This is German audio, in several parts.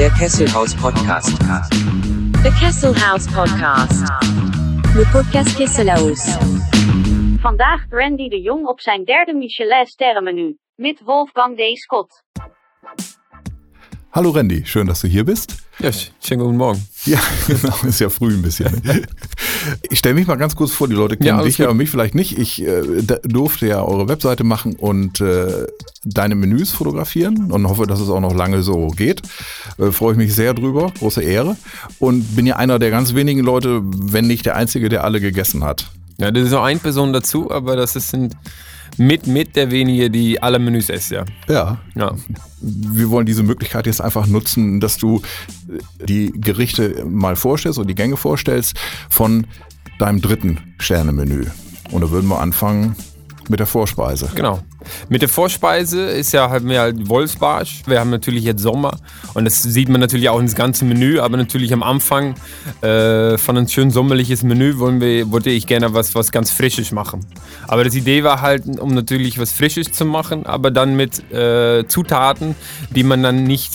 Der Kesselhaus Podcast. The Kessel House Podcast. Le podcast Kesselhaus. Vandaag Randy de Jong op zijn derde Michelin sterrenmenu. Met Wolfgang D. Scott. Hallo Randy, schön, dass du hier bist. Ja, schönen guten Morgen. Ja, genau, ist ja früh ein bisschen. Ich stelle mich mal ganz kurz vor, die Leute kennen Ja, dich ja und mich vielleicht nicht. Ich äh, durfte ja eure Webseite machen und äh, deine Menüs fotografieren und hoffe, dass es auch noch lange so geht. Äh, Freue ich mich sehr drüber, große Ehre. Und bin ja einer der ganz wenigen Leute, wenn nicht der Einzige, der alle gegessen hat. Ja, das ist noch eine Person dazu, aber das sind mit, mit der wenige, die alle Menüs essen, ja. Ja, ja. wir wollen diese Möglichkeit jetzt einfach nutzen, dass du die Gerichte mal vorstellst und die Gänge vorstellst von deinem dritten Sternemenü. Und da würden wir anfangen mit der Vorspeise. Genau. Mit der Vorspeise ist ja halt mehr Wolfsbarsch. Wir haben natürlich jetzt Sommer und das sieht man natürlich auch ins ganze Menü, aber natürlich am Anfang äh, von einem schön sommerliches Menü wollen wir, wollte ich gerne was, was ganz Frisches machen. Aber das Idee war halt, um natürlich was Frisches zu machen, aber dann mit äh, Zutaten, die man dann nicht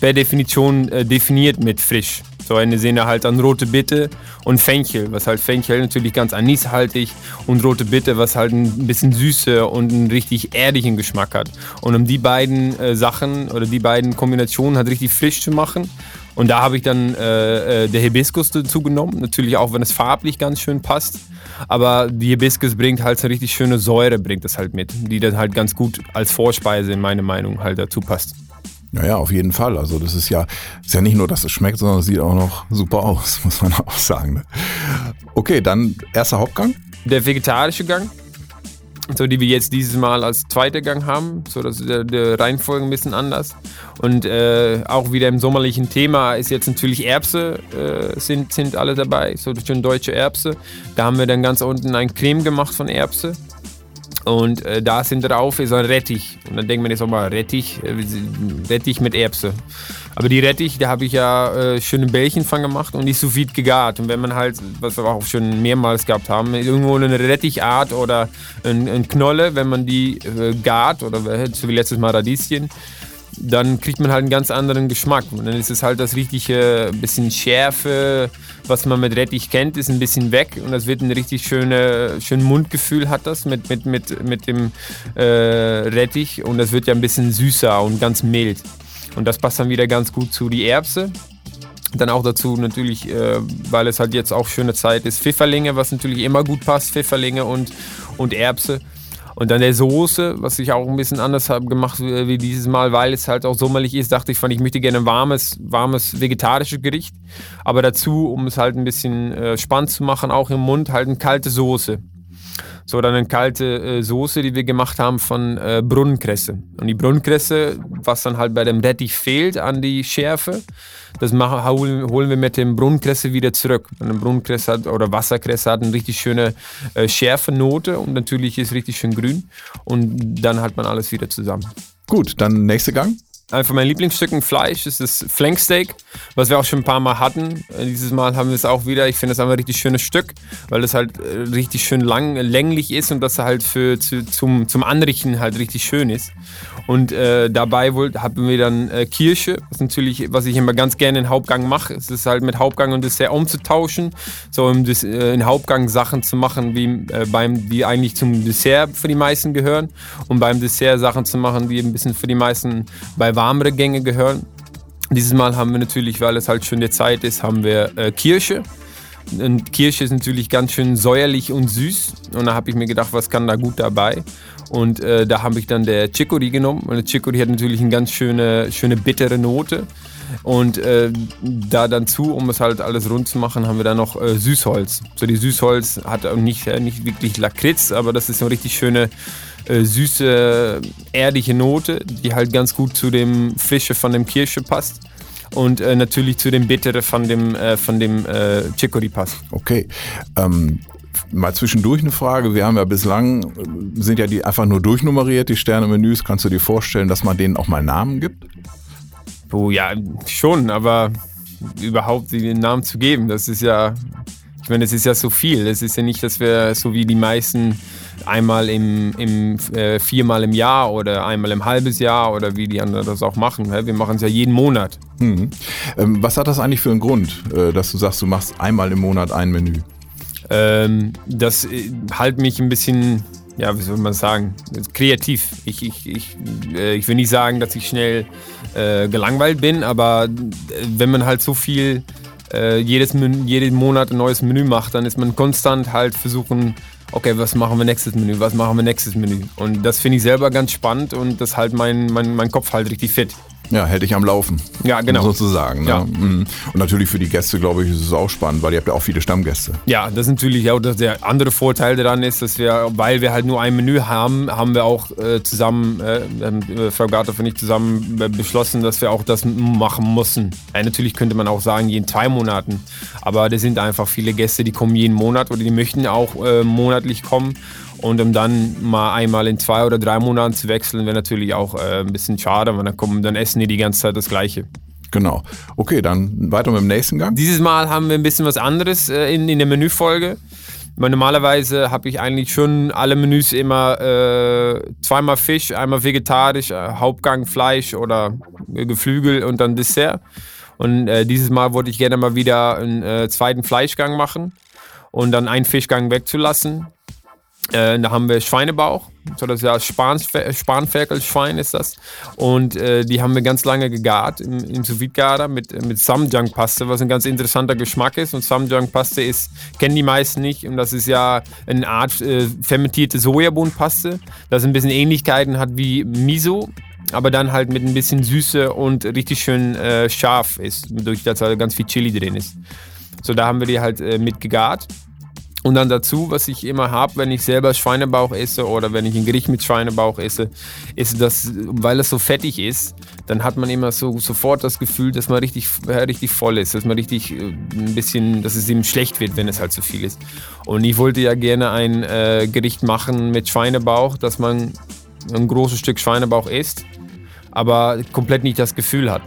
per Definition äh, definiert mit frisch. So eine Sinne halt an rote Bitte und Fenchel, was halt Fenchel natürlich ganz anishaltig und rote Bitte, was halt ein bisschen Süße und einen richtig erdigen Geschmack hat. Und um die beiden äh, Sachen oder die beiden Kombinationen halt richtig frisch zu machen. Und da habe ich dann äh, äh, der Hibiskus dazu genommen, natürlich auch, wenn es farblich ganz schön passt. Aber die Hibiskus bringt halt so richtig schöne Säure, bringt das halt mit, die dann halt ganz gut als Vorspeise in meiner Meinung halt dazu passt. Naja, auf jeden Fall. Also das ist ja, ist ja nicht nur, dass es schmeckt, sondern es sieht auch noch super aus, muss man auch sagen. Ne? Okay, dann erster Hauptgang. der vegetarische Gang, so die wir jetzt dieses Mal als zweiter Gang haben, so dass der, der Reihenfolge ein bisschen anders. Und äh, auch wieder im sommerlichen Thema ist jetzt natürlich Erbse, äh, sind, sind alle dabei, so schön deutsche Erbse. Da haben wir dann ganz unten ein Creme gemacht von Erbse. Und äh, da sind drauf ist ein Rettich. Und dann denkt man jetzt auch mal, Rettich, äh, Rettich mit Erbse. Aber die Rettich, da habe ich ja äh, schöne Bällchen von gemacht und die sous vide gegart. Und wenn man halt, was wir auch schon mehrmals gehabt haben, irgendwo eine Rettichart oder ein, ein Knolle, wenn man die äh, gart oder äh, so wie letztes Mal Radieschen, dann kriegt man halt einen ganz anderen Geschmack. Und dann ist es halt das richtige bisschen Schärfe, was man mit Rettich kennt, ist ein bisschen weg und das wird ein richtig schöne, schön Mundgefühl hat das mit, mit, mit, mit dem äh, Rettich und das wird ja ein bisschen süßer und ganz mild. Und das passt dann wieder ganz gut zu die Erbse. Dann auch dazu natürlich, äh, weil es halt jetzt auch schöne Zeit ist, Pfifferlinge, was natürlich immer gut passt, Pfifferlinge und, und Erbse. Und dann der Soße, was ich auch ein bisschen anders habe gemacht äh, wie dieses Mal, weil es halt auch sommerlich ist, dachte ich, fand ich möchte gerne ein warmes, warmes vegetarisches Gericht. Aber dazu, um es halt ein bisschen äh, spannend zu machen, auch im Mund, halt eine kalte Soße. So, dann eine kalte äh, Soße, die wir gemacht haben von äh, Brunnenkresse. Und die Brunnenkresse, was dann halt bei dem Rettich fehlt an die Schärfe, das machen, holen, wir mit dem Brunnenkresse wieder zurück. Und eine Brunnenkresse hat, oder Wasserkresse hat eine richtig schöne äh, schärfe Note und natürlich ist richtig schön grün. Und dann hat man alles wieder zusammen. Gut, dann nächster Gang. Einfach mein Lieblingsstück im Fleisch ist das Flanksteak, was wir auch schon ein paar Mal hatten. Äh, Dieses Mal haben wir es auch wieder. Ich finde es einfach ein richtig schönes Stück, weil es halt äh, richtig schön lang, länglich ist und das halt für, zu, zum, zum Anrichten halt richtig schön ist. Und äh, dabei wohl haben wir dann äh, Kirsche, was natürlich, was ich immer ganz gerne in Hauptgang mache. Es ist halt mit Hauptgang und Dessert umzutauschen, so um das, äh, in Hauptgang Sachen zu machen, wie äh, beim, die eigentlich zum Dessert für die meisten gehören und beim Dessert Sachen zu machen, die ein bisschen für die meisten bei warmere Gänge gehören. Dieses Mal haben wir natürlich, weil es halt schon die Zeit ist, haben wir äh, Kirsche. Und Kirsche ist natürlich ganz schön säuerlich und süß. Und da habe ich mir gedacht, was kann da gut dabei? Und äh, da habe ich dann der Chicory genommen. Und der Chicory hat natürlich eine ganz schöne, schöne bittere Note. Und äh, da dann zu, um es halt alles rund zu machen, haben wir dann noch äh, Süßholz. So die Süßholz hat nicht, äh, nicht wirklich Lakritz, aber das ist eine richtig schöne äh, süße, erdige Note, die halt ganz gut zu dem Frische von dem Kirsche passt. Und äh, natürlich zu dem Bittere von dem, äh, von dem äh, Chicory passt. Okay. Ähm, mal zwischendurch eine Frage. Wir haben ja bislang, sind ja die einfach nur durchnummeriert, die Sternemenüs. Kannst du dir vorstellen, dass man denen auch mal Namen gibt? Oh ja, schon, aber überhaupt den Namen zu geben, das ist ja. Ich meine, es ist ja so viel. Es ist ja nicht, dass wir so wie die meisten einmal im, im äh, viermal im Jahr oder einmal im halbes Jahr oder wie die anderen das auch machen. Wir machen es ja jeden Monat. Mhm. Ähm, was hat das eigentlich für einen Grund, äh, dass du sagst, du machst einmal im Monat ein Menü? Ähm, das äh, halt mich ein bisschen, ja, wie soll man sagen, kreativ. Ich, ich, ich, äh, ich will nicht sagen, dass ich schnell äh, gelangweilt bin, aber äh, wenn man halt so viel jedes, jeden Monat ein neues Menü macht, dann ist man konstant halt versuchen, okay, was machen wir nächstes Menü, was machen wir nächstes Menü. Und das finde ich selber ganz spannend und das halt mein, mein, mein Kopf halt richtig fit. Ja, hätte ich am Laufen. Ja, genau. Sozusagen. Ne? Ja. Mhm. Und natürlich für die Gäste, glaube ich, ist es auch spannend, weil ihr habt ja auch viele Stammgäste. Ja, das ist natürlich auch der andere Vorteil daran ist, dass wir, weil wir halt nur ein Menü haben, haben wir auch äh, zusammen, äh, äh, Frau Gartoff und ich zusammen äh, beschlossen, dass wir auch das machen müssen. Ja, natürlich könnte man auch sagen, jeden zwei Monaten. Aber das sind einfach viele Gäste, die kommen jeden Monat oder die möchten auch äh, monatlich kommen. Und um dann mal einmal in zwei oder drei Monaten zu wechseln, wäre natürlich auch äh, ein bisschen schade, weil dann, kommen, dann essen die die ganze Zeit das Gleiche. Genau. Okay, dann weiter mit dem nächsten Gang. Dieses Mal haben wir ein bisschen was anderes äh, in, in der Menüfolge. Weil normalerweise habe ich eigentlich schon alle Menüs immer äh, zweimal Fisch, einmal vegetarisch, äh, Hauptgang Fleisch oder Geflügel und dann Dessert. Und äh, dieses Mal wollte ich gerne mal wieder einen äh, zweiten Fleischgang machen und dann einen Fischgang wegzulassen. Äh, da haben wir Schweinebauch, so das ja Spanfer Spanferkelschwein ist das. Und äh, die haben wir ganz lange gegart im, im sous garer mit, mit Samjang-Paste, was ein ganz interessanter Geschmack ist. Und Samjang-Paste ist, kennen die meisten nicht. Und das ist ja eine Art äh, fermentierte Sojabohnenpaste, das ein bisschen Ähnlichkeiten hat wie Miso, aber dann halt mit ein bisschen Süße und richtig schön äh, scharf ist, durch das da ganz viel Chili drin ist. So, da haben wir die halt äh, mit gegart. Und dann dazu, was ich immer habe, wenn ich selber Schweinebauch esse oder wenn ich ein Gericht mit Schweinebauch esse, ist das, weil es so fettig ist, dann hat man immer so sofort das Gefühl, dass man richtig, richtig voll ist, dass man richtig äh, ein bisschen, dass es ihm schlecht wird, wenn es halt zu viel ist. Und ich wollte ja gerne ein äh, Gericht machen mit Schweinebauch, dass man ein großes Stück Schweinebauch isst, aber komplett nicht das Gefühl hat.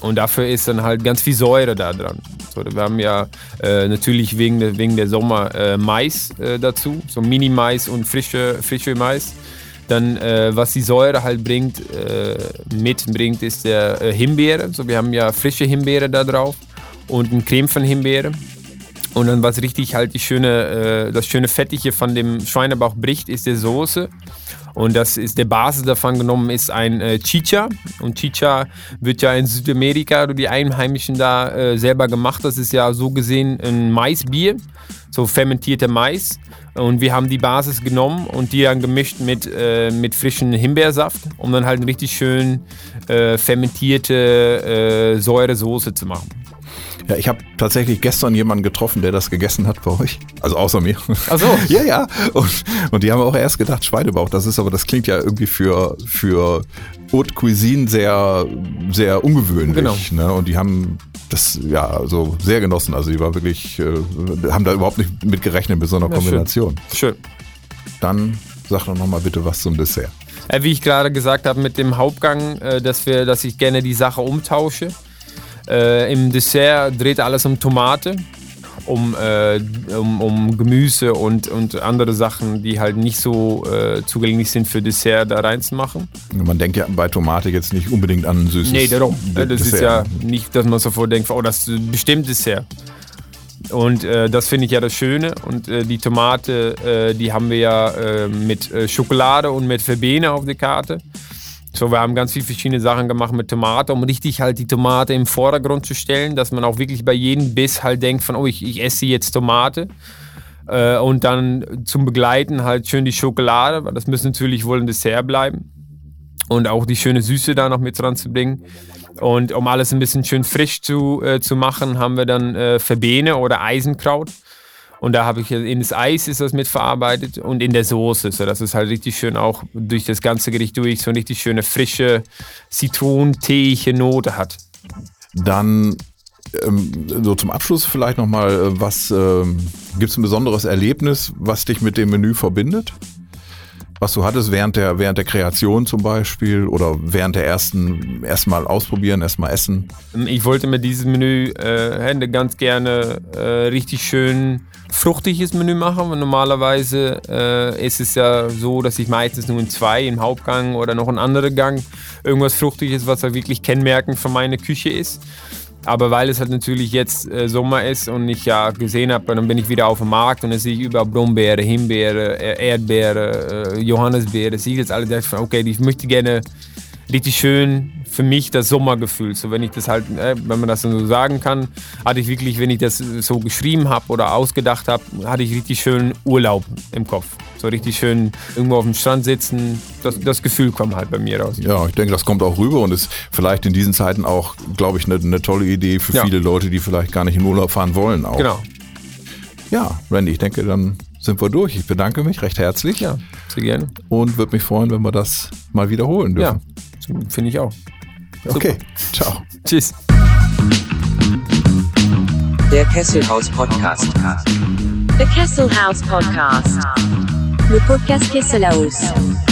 Und dafür ist dann halt ganz viel Säure da dran. So, wir haben ja äh, natürlich wegen der, wegen der Sommer äh, Mais äh, dazu, so Mini-Mais und frische, frische Mais. Dann, äh, was die Säure halt bringt, äh, mitbringt, ist der äh, Himbeere. So, wir haben ja frische Himbeere da drauf und ein Creme von Himbeere. Und dann, was richtig halt die schöne, das schöne Fettige von dem Schweinebauch bricht, ist die Soße. Und das ist der Basis davon genommen ist ein äh, Chicha. Und Chicha wird ja in Südamerika die Einheimischen da äh, selber gemacht. Das ist ja so gesehen ein Maisbier, so fermentierter Mais. Und wir haben die Basis genommen und die dann gemischt mit, äh, mit frischem Himbeersaft, um dann halt eine richtig schön äh, fermentierte äh, Säuresoße zu machen. Ja, ich habe tatsächlich gestern jemanden getroffen, der das gegessen hat bei euch. Also außer mir. Ach so. ja, ja. Und, und die haben auch erst gedacht, Schweinebauch. Das ist aber, das klingt ja irgendwie für, für Haute Cuisine sehr, sehr ungewöhnlich. Genau. Ne? Und die haben das ja so sehr genossen. Also die war wirklich, äh, haben da überhaupt nicht mit gerechnet mit so einer Ja, Kombination. Schön. Dann sag doch nochmal bitte was zum Dessert. Äh, wie ich gerade gesagt habe mit dem Hauptgang, äh, dass, wir, dass ich gerne die Sache umtausche. Äh, Im Dessert dreht alles um Tomate, um, äh, um, um Gemüse und, und andere Sachen, die halt nicht so äh, zugänglich sind für Dessert da reinzumachen. Man denkt ja bei Tomate jetzt nicht unbedingt an süßes Nee, darum. Das ist ja nicht, dass man sofort denkt, oh, das ist bestimmt Dessert. Und äh, das finde ich ja das Schöne. Und äh, die Tomate, äh, die haben wir ja äh, mit äh, Schokolade und mit Verbene auf der Karte. So, wir haben ganz viele verschiedene Sachen gemacht mit Tomate, um richtig halt die Tomate im Vordergrund zu stellen, dass man auch wirklich bei jedem Biss halt denkt von, oh, ich, ich esse jetzt Tomate. Äh, und dann zum Begleiten halt schön die Schokolade, weil das muss natürlich wohl ein Dessert bleiben. Und auch die schöne Süße da noch mit dran zu bringen. Und um alles ein bisschen schön frisch zu, äh, zu machen, haben wir dann äh, Verbene oder Eisenkraut. Und da habe ich in das Eis ist das mit verarbeitet und in der Soße, sodass es halt richtig schön auch durch das ganze Gericht durch so eine richtig schöne frische zitronenteeige Note hat. Dann ähm, so zum Abschluss vielleicht nochmal, äh, was ähm, gibt es ein besonderes Erlebnis, was dich mit dem Menü verbindet? Was du hattest während der, während der Kreation zum Beispiel oder während der ersten, erstmal ausprobieren, erstmal essen? Ich wollte mir dieses Menü äh, ganz gerne äh, richtig schön fruchtiges Menü machen. Weil normalerweise äh, ist es ja so, dass ich meistens nur in zwei, im Hauptgang oder noch in anderen Gang, irgendwas Fruchtiges, was wirklich kennmerkend für meine Küche ist. Aber weil es halt natürlich jetzt äh, Sommer ist und ich ja gesehen habe, dann bin ich wieder auf dem Markt und dann sehe ich überall Brombeere, Himbeere, äh, Erdbeere, äh, Johannisbeere. Sehe ich jetzt alle, okay, ich möchte gerne richtig schön für mich das Sommergefühl. So, wenn ich das halt, äh, wenn man das so sagen kann, hatte ich wirklich, wenn ich das so geschrieben habe oder ausgedacht habe, hatte ich richtig schön Urlaub im Kopf. So richtig schön irgendwo auf dem Strand sitzen. Das, das Gefühl kommt halt bei mir raus. Ja, ich denke, das kommt auch rüber und ist vielleicht in diesen Zeiten auch, glaube ich, eine, eine tolle Idee für ja. viele Leute, die vielleicht gar nicht in Urlaub fahren wollen. Auch. Genau. Ja, Randy, ich denke, dann sind wir durch. Ich bedanke mich recht herzlich. Ja, sehr gerne. Und würde mich freuen, wenn wir das mal wiederholen dürfen. Ja. Finde ich auch. Okay, ciao. Tschüss. Der Kesselhaus Podcast. The Kesselhaus Podcast. Le podcast Kesselhaus.